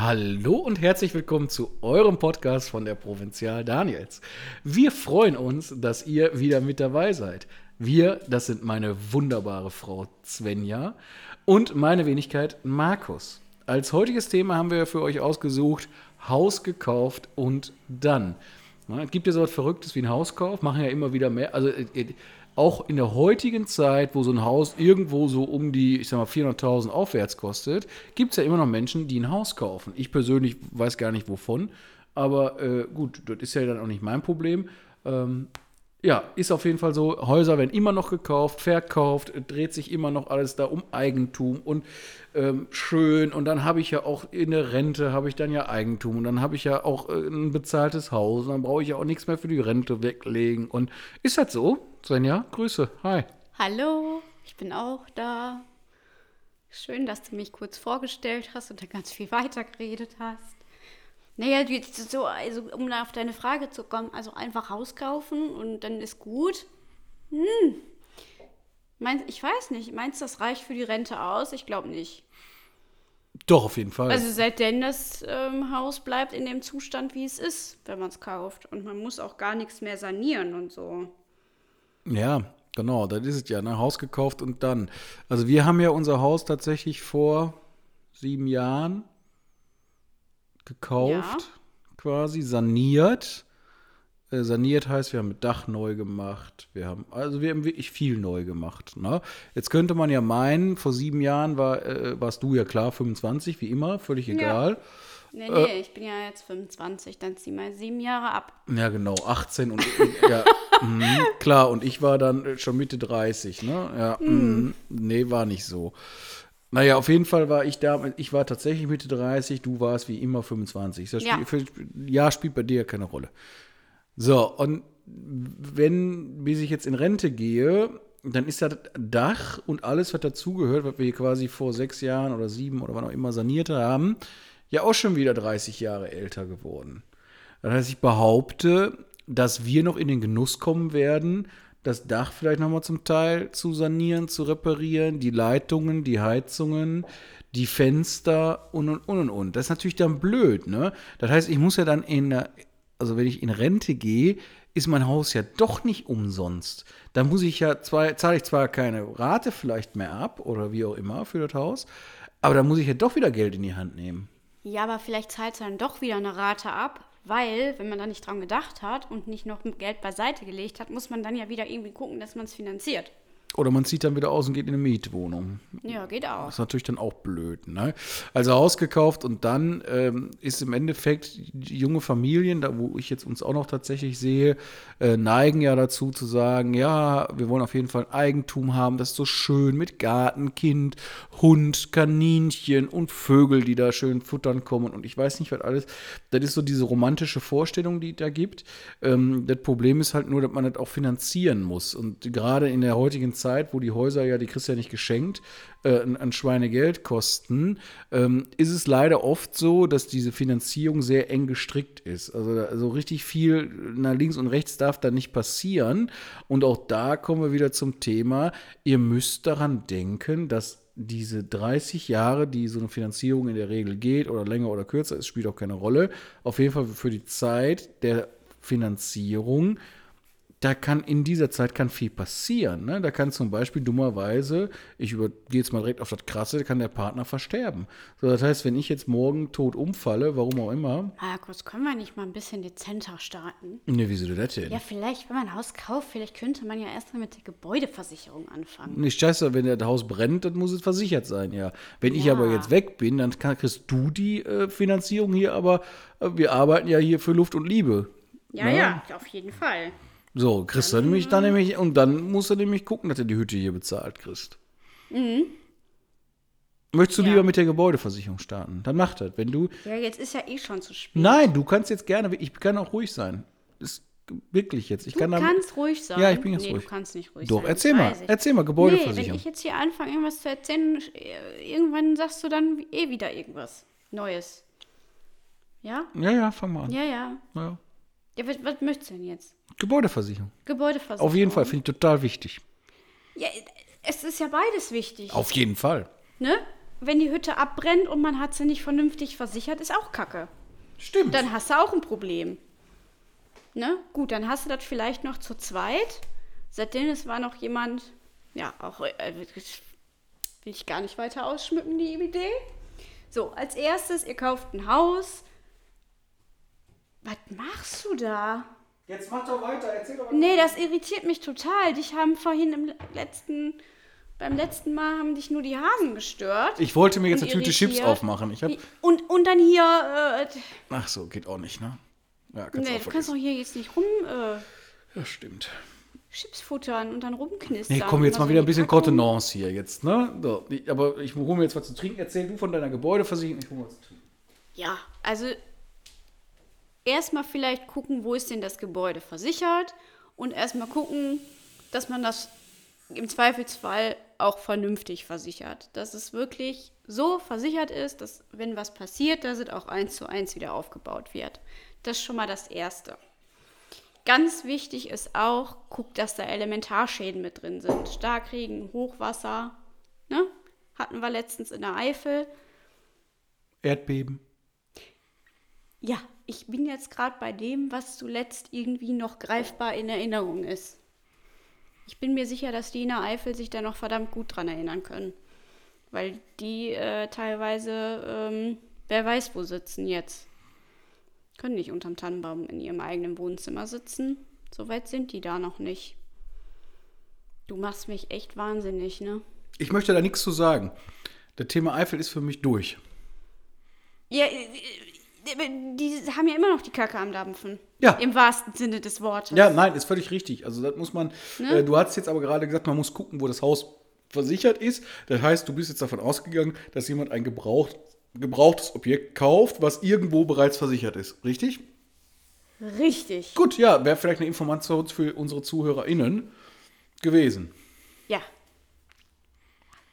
Hallo und herzlich willkommen zu eurem Podcast von der Provinzial Daniels. Wir freuen uns, dass ihr wieder mit dabei seid. Wir, das sind meine wunderbare Frau Svenja und meine Wenigkeit Markus. Als heutiges Thema haben wir für euch ausgesucht Haus gekauft und dann. Es gibt ja so was Verrücktes wie ein Hauskauf, machen ja immer wieder mehr. Also äh, auch in der heutigen Zeit, wo so ein Haus irgendwo so um die, ich sag mal, 400.000 aufwärts kostet, gibt es ja immer noch Menschen, die ein Haus kaufen. Ich persönlich weiß gar nicht wovon, aber äh, gut, das ist ja dann auch nicht mein Problem. Ähm, ja, ist auf jeden Fall so. Häuser werden immer noch gekauft, verkauft, dreht sich immer noch alles da um Eigentum und ähm, schön. Und dann habe ich ja auch in der Rente habe ich dann ja Eigentum und dann habe ich ja auch äh, ein bezahltes Haus und dann brauche ich ja auch nichts mehr für die Rente weglegen. Und ist das so? Svenja, Grüße. Hi. Hallo, ich bin auch da. Schön, dass du mich kurz vorgestellt hast und da ganz viel weitergeredet hast. Naja, so, also, um auf deine Frage zu kommen, also einfach Haus kaufen und dann ist gut. Hm. Mein, ich weiß nicht, meinst du, das reicht für die Rente aus? Ich glaube nicht. Doch, auf jeden Fall. Also seitdem das ähm, Haus bleibt in dem Zustand, wie es ist, wenn man es kauft. Und man muss auch gar nichts mehr sanieren und so. Ja, genau, das ist es ja, ne? Haus gekauft und dann. Also wir haben ja unser Haus tatsächlich vor sieben Jahren gekauft, ja. quasi saniert. Äh, saniert heißt, wir haben das Dach neu gemacht. Wir haben, also wir haben wirklich viel neu gemacht. Ne? Jetzt könnte man ja meinen, vor sieben Jahren war, äh, warst du ja klar 25, wie immer, völlig egal. Ja. Nee, nee, äh, ich bin ja jetzt 25, dann zieh mal sieben Jahre ab. Ja, genau, 18 und ja, mh, klar, und ich war dann schon Mitte 30, ne? Ja, mh, nee, war nicht so. Naja, auf jeden Fall war ich da, ich war tatsächlich Mitte 30, du warst wie immer 25. Das ja. Spiel, Jahr spielt bei dir keine Rolle. So, und wenn, bis ich jetzt in Rente gehe, dann ist das Dach und alles, was dazugehört, was wir hier quasi vor sechs Jahren oder sieben oder wann auch immer saniert haben, ja auch schon wieder 30 Jahre älter geworden. Das heißt, ich behaupte, dass wir noch in den Genuss kommen werden, das Dach vielleicht nochmal zum Teil zu sanieren, zu reparieren, die Leitungen, die Heizungen, die Fenster und und und und. Das ist natürlich dann blöd, ne? Das heißt, ich muss ja dann in, also wenn ich in Rente gehe, ist mein Haus ja doch nicht umsonst. Da muss ich ja zwar, zahle ich zwar keine Rate vielleicht mehr ab oder wie auch immer für das Haus, aber da muss ich ja doch wieder Geld in die Hand nehmen. Ja, aber vielleicht zahlt du dann doch wieder eine Rate ab, weil, wenn man da nicht dran gedacht hat und nicht noch Geld beiseite gelegt hat, muss man dann ja wieder irgendwie gucken, dass man es finanziert. Oder man zieht dann wieder aus und geht in eine Mietwohnung. Ja, geht auch. Das ist natürlich dann auch blöd. Ne? Also Haus gekauft und dann ähm, ist im Endeffekt junge Familien, da wo ich jetzt uns auch noch tatsächlich sehe, äh, neigen ja dazu zu sagen, ja, wir wollen auf jeden Fall Eigentum haben, das ist so schön mit Garten, Kind, Hund, Kaninchen und Vögel, die da schön futtern kommen und ich weiß nicht, was alles. Das ist so diese romantische Vorstellung, die da gibt. Ähm, das Problem ist halt nur, dass man das auch finanzieren muss. Und gerade in der heutigen Zeit, wo die Häuser ja, die kriegst ja nicht geschenkt, äh, an Schweinegeld kosten, ähm, ist es leider oft so, dass diese Finanzierung sehr eng gestrickt ist. Also, also richtig viel nach links und rechts darf da nicht passieren. Und auch da kommen wir wieder zum Thema, ihr müsst daran denken, dass diese 30 Jahre, die so eine Finanzierung in der Regel geht, oder länger oder kürzer, es spielt auch keine Rolle, auf jeden Fall für die Zeit der Finanzierung da kann in dieser Zeit kann viel passieren. Ne? Da kann zum Beispiel dummerweise, ich gehe jetzt mal direkt auf das Krasse, kann der Partner versterben. So, das heißt, wenn ich jetzt morgen tot umfalle, warum auch immer. Markus, können wir nicht mal ein bisschen dezenter starten? Ne, wieso das denn? Ja, vielleicht, wenn man ein Haus kauft, vielleicht könnte man ja erstmal mit der Gebäudeversicherung anfangen. Nicht scheiße, wenn das Haus brennt, dann muss es versichert sein, ja. Wenn ja. ich aber jetzt weg bin, dann kann, kriegst du die äh, Finanzierung hier, aber äh, wir arbeiten ja hier für Luft und Liebe. Ja, ne? ja, auf jeden Fall. So, kriegst du nämlich dann nämlich, und dann musst du nämlich gucken, dass du die Hütte hier bezahlt kriegst. Mhm. Möchtest du ja. lieber mit der Gebäudeversicherung starten? Dann mach das. Wenn du. Ja, jetzt ist ja eh schon zu spät. Nein, du kannst jetzt gerne, ich kann auch ruhig sein. ist wirklich jetzt. Ich du kann kannst ruhig sein. Ja, ich bin jetzt nee, ruhig. du kannst nicht ruhig Doch, sein. erzähl mal, erzähl mal, Gebäudeversicherung. Nee, wenn ich jetzt hier anfange, irgendwas zu erzählen, irgendwann sagst du dann eh wieder irgendwas Neues. Ja? Ja, ja, fang mal an. Ja, ja. ja. Ja, was, was möchtest du denn jetzt? Gebäudeversicherung. Gebäudeversicherung. Auf jeden Fall, finde ich total wichtig. Ja, es ist ja beides wichtig. Auf jeden Fall. Ne? wenn die Hütte abbrennt und man hat sie nicht vernünftig versichert, ist auch Kacke. Stimmt. Dann hast du auch ein Problem. Ne? Gut, dann hast du das vielleicht noch zu zweit. Seitdem es war noch jemand, ja, auch äh, will ich gar nicht weiter ausschmücken, die Idee. So, als erstes, ihr kauft ein Haus. Was machst du da? Jetzt mach doch weiter, erzähl doch Nee, das irritiert mich total. Dich haben vorhin im letzten, beim letzten Mal haben dich nur die Hasen gestört. Ich wollte mir jetzt eine Tüte Chips aufmachen. Ich hab, Und, und dann hier, äh, ach so, geht auch nicht, ne? Ja, kannst nee, auch du kannst doch hier jetzt nicht rum äh, Ja, stimmt. Chips futtern und dann rumknistern. Nee, komm, jetzt Was mal so wieder ein bisschen Packung. Kontenance hier jetzt, ne? So, aber ich hole mir jetzt was zu trinken. Erzähl du von deiner Gebäudeversicherung, ich hole mir was zu trinken. Ja, also erstmal vielleicht gucken, wo ist denn das Gebäude versichert und erstmal gucken, dass man das im Zweifelsfall auch vernünftig versichert. Dass es wirklich so versichert ist, dass wenn was passiert, dass es auch eins zu eins wieder aufgebaut wird. Das ist schon mal das Erste. Ganz wichtig ist auch, guckt, dass da Elementarschäden mit drin sind. Starkregen, Hochwasser, ne? Hatten wir letztens in der Eifel. Erdbeben. Ja, ich bin jetzt gerade bei dem, was zuletzt irgendwie noch greifbar in Erinnerung ist. Ich bin mir sicher, dass die in der Eifel sich da noch verdammt gut dran erinnern können. Weil die äh, teilweise, ähm, wer weiß, wo sitzen jetzt. Können nicht unterm Tannenbaum in ihrem eigenen Wohnzimmer sitzen. So weit sind die da noch nicht. Du machst mich echt wahnsinnig, ne? Ich möchte da nichts zu sagen. Das Thema Eifel ist für mich durch. Ja, die haben ja immer noch die Kacke am Dampfen. Ja. Im wahrsten Sinne des Wortes. Ja, nein, ist völlig richtig. Also das muss man. Ne? Äh, du hast jetzt aber gerade gesagt, man muss gucken, wo das Haus versichert ist. Das heißt, du bist jetzt davon ausgegangen, dass jemand ein gebraucht, gebrauchtes Objekt kauft, was irgendwo bereits versichert ist. Richtig? Richtig. Gut, ja, wäre vielleicht eine Information für unsere ZuhörerInnen gewesen. Ja.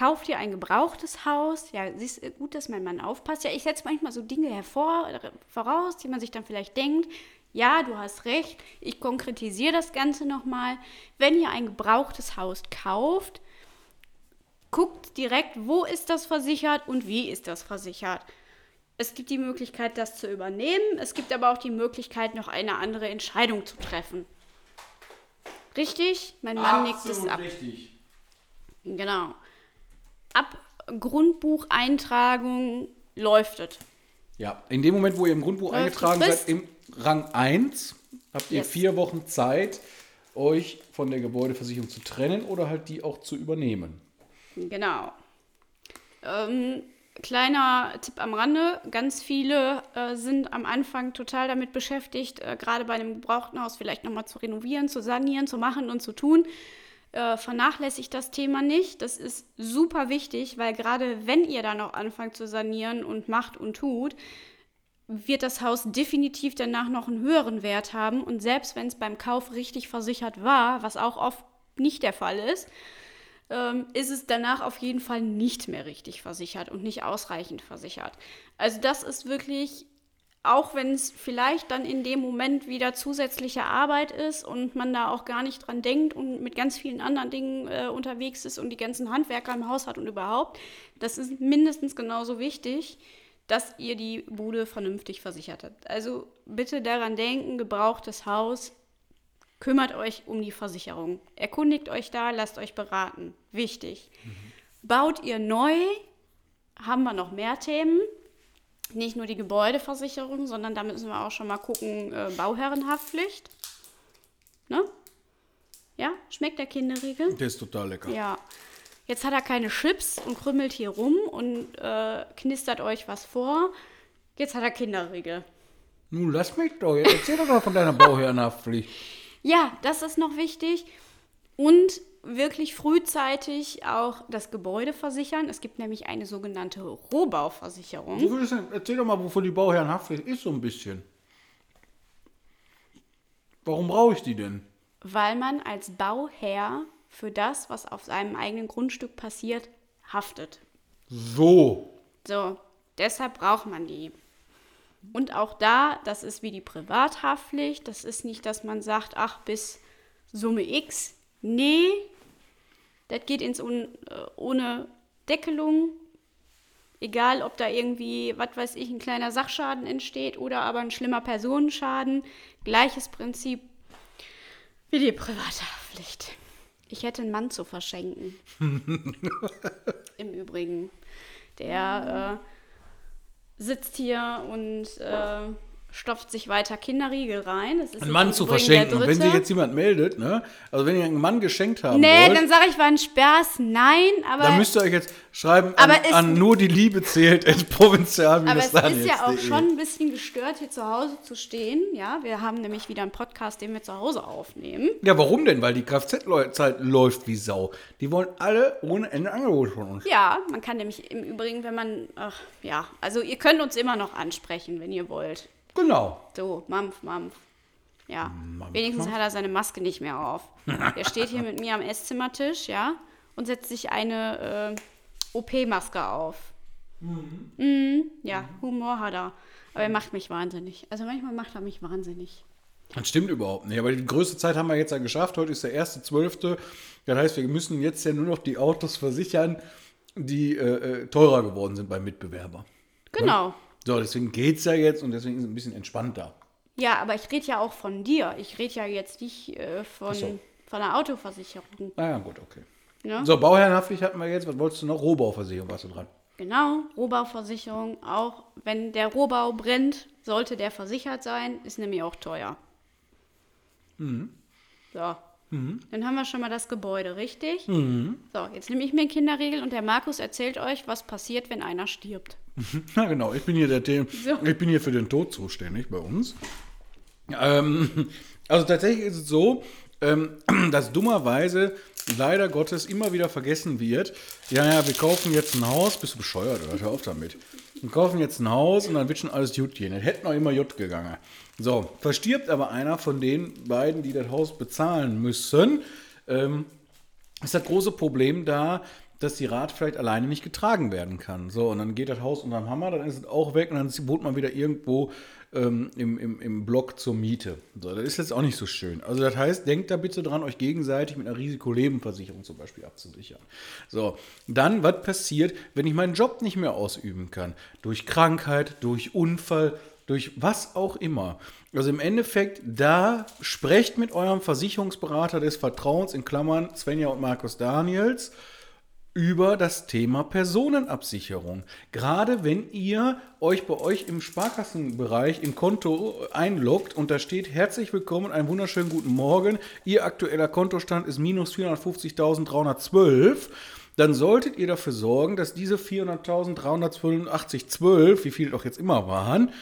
Kauft ihr ein gebrauchtes Haus? Ja, siehst du, gut, dass mein Mann aufpasst. Ja, ich setze manchmal so Dinge hervor, äh, voraus, die man sich dann vielleicht denkt. Ja, du hast recht. Ich konkretisiere das Ganze nochmal. Wenn ihr ein gebrauchtes Haus kauft, guckt direkt, wo ist das versichert und wie ist das versichert. Es gibt die Möglichkeit, das zu übernehmen. Es gibt aber auch die Möglichkeit, noch eine andere Entscheidung zu treffen. Richtig? Mein Mann nickt es ab. richtig. Genau. Ab Grundbucheintragung läuft es. Ja, in dem Moment, wo ihr im Grundbuch Läuft eingetragen seid, im Rang 1, habt ihr Yes. vier Wochen Zeit, euch von der Gebäudeversicherung zu trennen oder halt die auch zu übernehmen. Genau. Ähm, kleiner Tipp am Rande: Ganz viele äh, sind am Anfang total damit beschäftigt, äh, gerade bei einem gebrauchten Haus vielleicht nochmal zu renovieren, zu sanieren, zu machen und zu tun. Äh, vernachlässigt das Thema nicht. Das ist super wichtig, weil gerade wenn ihr dann noch anfangt zu sanieren und macht und tut, wird das Haus definitiv danach noch einen höheren Wert haben. Und selbst wenn es beim Kauf richtig versichert war, was auch oft nicht der Fall ist, ähm, ist es danach auf jeden Fall nicht mehr richtig versichert und nicht ausreichend versichert. Also das ist wirklich, auch wenn es vielleicht dann in dem Moment wieder zusätzliche Arbeit ist und man da auch gar nicht dran denkt und mit ganz vielen anderen Dingen äh, unterwegs ist und die ganzen Handwerker im Haus hat und überhaupt, das ist mindestens genauso wichtig, dass ihr die Bude vernünftig versichert habt. Also bitte daran denken, gebrauchtes Haus kümmert euch um die Versicherung. Erkundigt euch da, lasst euch beraten. Wichtig. Baut ihr neu, haben wir noch mehr Themen. Nicht nur die Gebäudeversicherung, sondern da müssen wir auch schon mal gucken, äh, Bauherrenhaftpflicht. Ne? Ja, schmeckt der Kinderriegel? Der ist total lecker. Ja. Jetzt hat er keine Chips und krümmelt hier rum und äh, knistert euch was vor. Jetzt hat er Kinderriegel. Nun, lass mich doch. Jetzt erzähl doch mal von deiner Bauherrenhaftpflicht. Ja, das ist noch wichtig. Und wirklich frühzeitig auch das Gebäude versichern. Es gibt nämlich eine sogenannte Rohbauversicherung. Denn, erzähl doch mal, wofür die Bauherrenhaftpflicht ist, so ein bisschen. Warum brauche ich die denn? weil man als Bauherr für das, was auf seinem eigenen Grundstück passiert, haftet. So. So, deshalb braucht man die. Und auch da, das ist wie die Privathaftpflicht. Das ist nicht, dass man sagt, ach, bis Summe X. Nee, das geht ins Un äh, ohne Deckelung. Egal, ob da irgendwie, was weiß ich, ein kleiner Sachschaden entsteht oder aber ein schlimmer Personenschaden. Gleiches Prinzip wie die Privathaftpflicht. Ich hätte einen Mann zu verschenken. Im Übrigen. Der äh, sitzt hier und äh, stopft sich weiter Kinderriegel rein. Einen Mann zu verschenken. Und wenn sich jetzt jemand meldet, ne? Also wenn ihr einen Mann geschenkt haben Nee, wollt, dann sage ich, war ein Spaß. Nein, aber. dann müsst ihr euch jetzt schreiben an, Aber es- an nur die Liebe zählt at provinzial Aber es ist ja auch schon ein bisschen gestört, hier zu Hause zu stehen. Ja, wir haben nämlich wieder einen Podcast, den wir zu Hause aufnehmen. Ja, warum denn? Weil die Kfz-Zeit läuft wie Sau. Die wollen alle ohne Ende Angebote von uns. Ja, man kann nämlich im Übrigen, wenn man, ach, ja, also ihr könnt uns immer noch ansprechen, wenn ihr wollt. Genau. So, Mampf, Mampf. Ja, Mampf, wenigstens Mampf. hat er seine Maske nicht mehr auf. Der steht hier mit mir am Esszimmertisch, ja, und setzt sich eine äh, OP-Maske auf. Mhm. Ja, Humor hat er. Aber er macht mich wahnsinnig. Also manchmal macht er mich wahnsinnig. Das stimmt überhaupt nicht. Aber die größte Zeit haben wir jetzt ja geschafft. Heute ist der 1.12. Das heißt, wir müssen jetzt ja nur noch die Autos versichern, die äh, äh, teurer geworden sind beim Mitbewerber. Genau. So, deswegen geht's ja jetzt und deswegen ist es ein bisschen entspannter. Ja, aber ich rede ja auch von dir. Ich rede ja jetzt nicht äh, von, Ach so. von der Autoversicherung. Na ja, gut, okay. Ne? So, Bauherrenhaftpflicht hatten wir jetzt. Was wolltest du noch? Rohbauversicherung warst du dran. Genau, Rohbauversicherung. Auch wenn der Rohbau brennt, sollte der versichert sein. Ist nämlich auch teuer. So. Dann haben wir schon mal das Gebäude, richtig? So, jetzt nehme ich mir einen Kinderriegel und der Markus erzählt euch, was passiert, wenn einer stirbt. Na genau, ich bin hier der The So. ich bin hier für den Tod zuständig bei uns. Ähm, also tatsächlich ist es so, ähm, dass dummerweise leider Gottes immer wieder vergessen wird, ja, ja, wir kaufen jetzt ein Haus, bist du bescheuert oder hör auf damit. Wir kaufen jetzt ein Haus und dann wird schon alles gut gehen. Es hätte noch immer Jut gegangen. So, verstirbt aber einer von den beiden, die das Haus bezahlen müssen, ähm, ist das große Problem da, dass die Rad vielleicht alleine nicht getragen werden kann. So, und dann geht das Haus unterm Hammer, dann ist es auch weg und dann wohnt man wieder irgendwo ähm, im, im, im Block zur Miete. So, das ist jetzt auch nicht so schön. Also das heißt, denkt da bitte dran, euch gegenseitig mit einer Risikolebenversicherung zum Beispiel abzusichern. So, dann, was passiert, wenn ich meinen Job nicht mehr ausüben kann? Durch Krankheit, durch Unfall, durch was auch immer. Also im Endeffekt, da sprecht mit eurem Versicherungsberater des Vertrauens, in Klammern Svenja und Markus Daniels, über das Thema Personenabsicherung. Gerade wenn ihr euch bei euch im Sparkassenbereich im Konto einloggt und da steht herzlich willkommen, einen wunderschönen guten Morgen, Ihr aktueller Kontostand ist minus 450.312, dann solltet ihr dafür sorgen, dass diese 400.382,12, wie viel doch jetzt immer waren,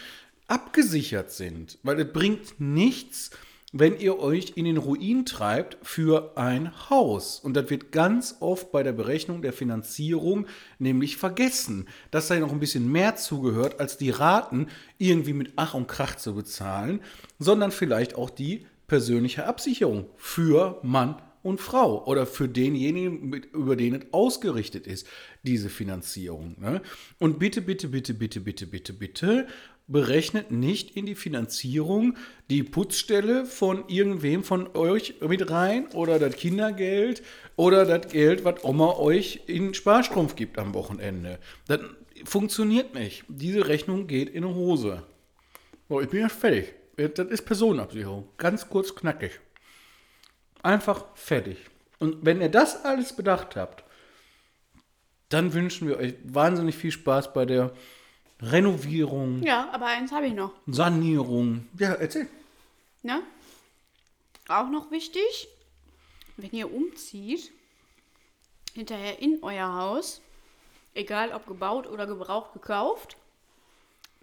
abgesichert sind. Weil es bringt nichts, wenn ihr euch in den Ruin treibt für ein Haus. Und das wird ganz oft bei der Berechnung der Finanzierung nämlich vergessen, dass da noch ein bisschen mehr zugehört, als die Raten irgendwie mit Ach und Krach zu bezahlen, sondern vielleicht auch die persönliche Absicherung für Mann und Frau oder für denjenigen, über den es ausgerichtet ist, diese Finanzierung. Ne? Und bitte, bitte, bitte, bitte, bitte, bitte, bitte, berechnet nicht in die Finanzierung die Putzstelle von irgendwem von euch mit rein oder das Kindergeld oder das Geld, was Oma euch in Sparstrumpf gibt am Wochenende. Das funktioniert nicht. Diese Rechnung geht in eine Hose. So, ich bin ja fertig. Das ist Personenabsicherung. Ganz kurz knackig. Einfach fertig. Und wenn ihr das alles bedacht habt, dann wünschen wir euch wahnsinnig viel Spaß bei der Renovierung, Ja, aber eins habe ich noch. Sanierung. Ja, erzähl. Ne? Auch noch wichtig, wenn ihr umzieht, hinterher in euer Haus, egal ob gebaut oder gebraucht gekauft,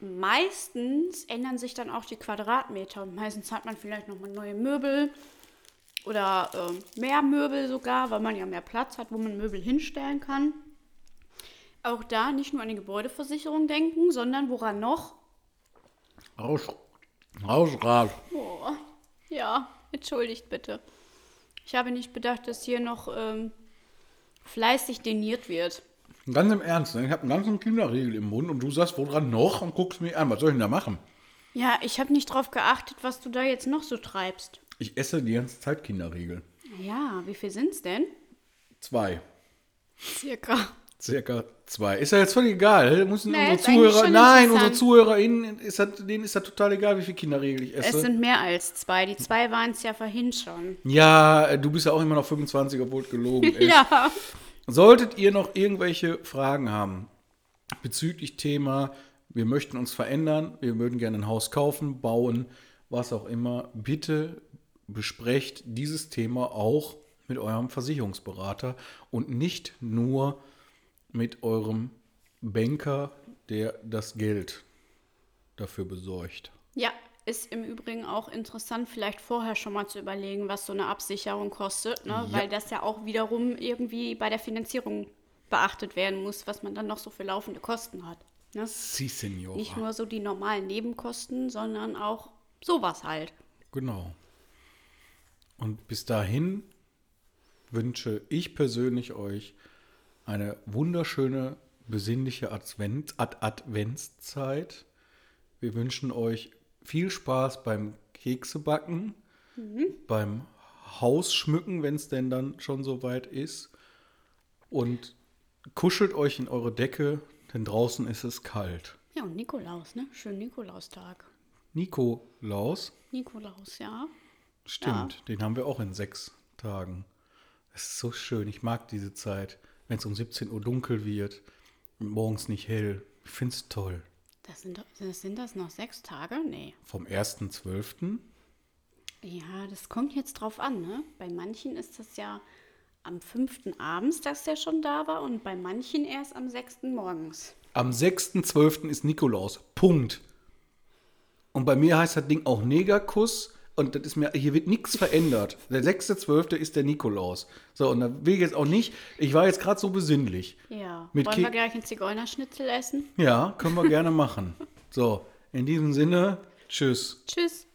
meistens ändern sich dann auch die Quadratmeter und meistens hat man vielleicht nochmal neue Möbel oder ähm, mehr Möbel sogar, weil man ja mehr Platz hat, wo man Möbel hinstellen kann. Auch da nicht nur an die Gebäudeversicherung denken, sondern woran noch? Raus, raus. Oh, ja, entschuldigt bitte. Ich habe nicht bedacht, dass hier noch ähm, fleißig deniert wird. Ganz im Ernst, ne? ich habe einen ganzen Kinderriegel im Mund und du sagst, woran noch? Und guckst mich an. Was soll ich denn da machen? Ja, ich habe nicht drauf geachtet, was du da jetzt noch so treibst. Ich esse die ganze Zeit Kinderriegel. Ja, wie viel sind's denn? Zwei. Circa. Circa zwei. Ist ja jetzt völlig egal. Müssen Nee, unsere Zuhörer, nein, unsere. ZuhörerInnen, ist das, denen ist das total egal, wie viele Kinderriegel ich Es esse. sind mehr als zwei. Die zwei waren es ja vorhin schon. ja, du bist ja auch immer noch 25, obwohl es gelogen ist. Ja. Solltet ihr noch irgendwelche Fragen haben bezüglich Thema, wir möchten uns verändern, wir würden gerne ein Haus kaufen, bauen, was auch immer, bitte besprecht dieses Thema auch mit eurem Versicherungsberater und nicht nur mit eurem Banker, der das Geld dafür besorgt. Ja, ist im Übrigen auch interessant, vielleicht vorher schon mal zu überlegen, was so eine Absicherung kostet, ne? Ja. weil das ja auch wiederum irgendwie bei der Finanzierung beachtet werden muss, was man dann noch so für laufende Kosten hat. Ne? Si, Senora. Nicht nur so die normalen Nebenkosten, sondern auch sowas halt. Genau. Und bis dahin wünsche ich persönlich euch eine wunderschöne, besinnliche Advent, Ad Adventszeit. Wir wünschen euch viel Spaß beim Keksebacken, beim Hausschmücken, wenn es denn dann schon soweit ist. Und kuschelt euch in eure Decke, denn draußen ist es kalt. Ja, und Nikolaus, ne? Schönen Nikolaustag. Nikolaus, Nikolaus, ja. Stimmt, den haben wir auch in sechs Tagen. Das ist so schön. Ich mag diese Zeit, wenn es um 17 Uhr dunkel wird und morgens nicht hell. Ich finde es toll. Das sind, das sind das noch sechs Tage? Nee. Vom 1.12. Ja, das kommt jetzt drauf an, ne? Bei manchen ist das ja am fünften abends, dass der schon da war und bei manchen erst am sechsten morgens. Am 6.12. ist Nikolaus. Punkt. Und bei mir heißt das Ding auch Negerkuss. Und das ist mir, hier wird nichts verändert. Der 6.12. ist der Nikolaus. So, und da will ich jetzt auch nicht, ich war jetzt gerade so besinnlich. Ja. Mit Wollen wir Ke- gleich einen Zigeunerschnitzel essen? Ja, können wir gerne machen. So, in diesem Sinne, tschüss. Tschüss.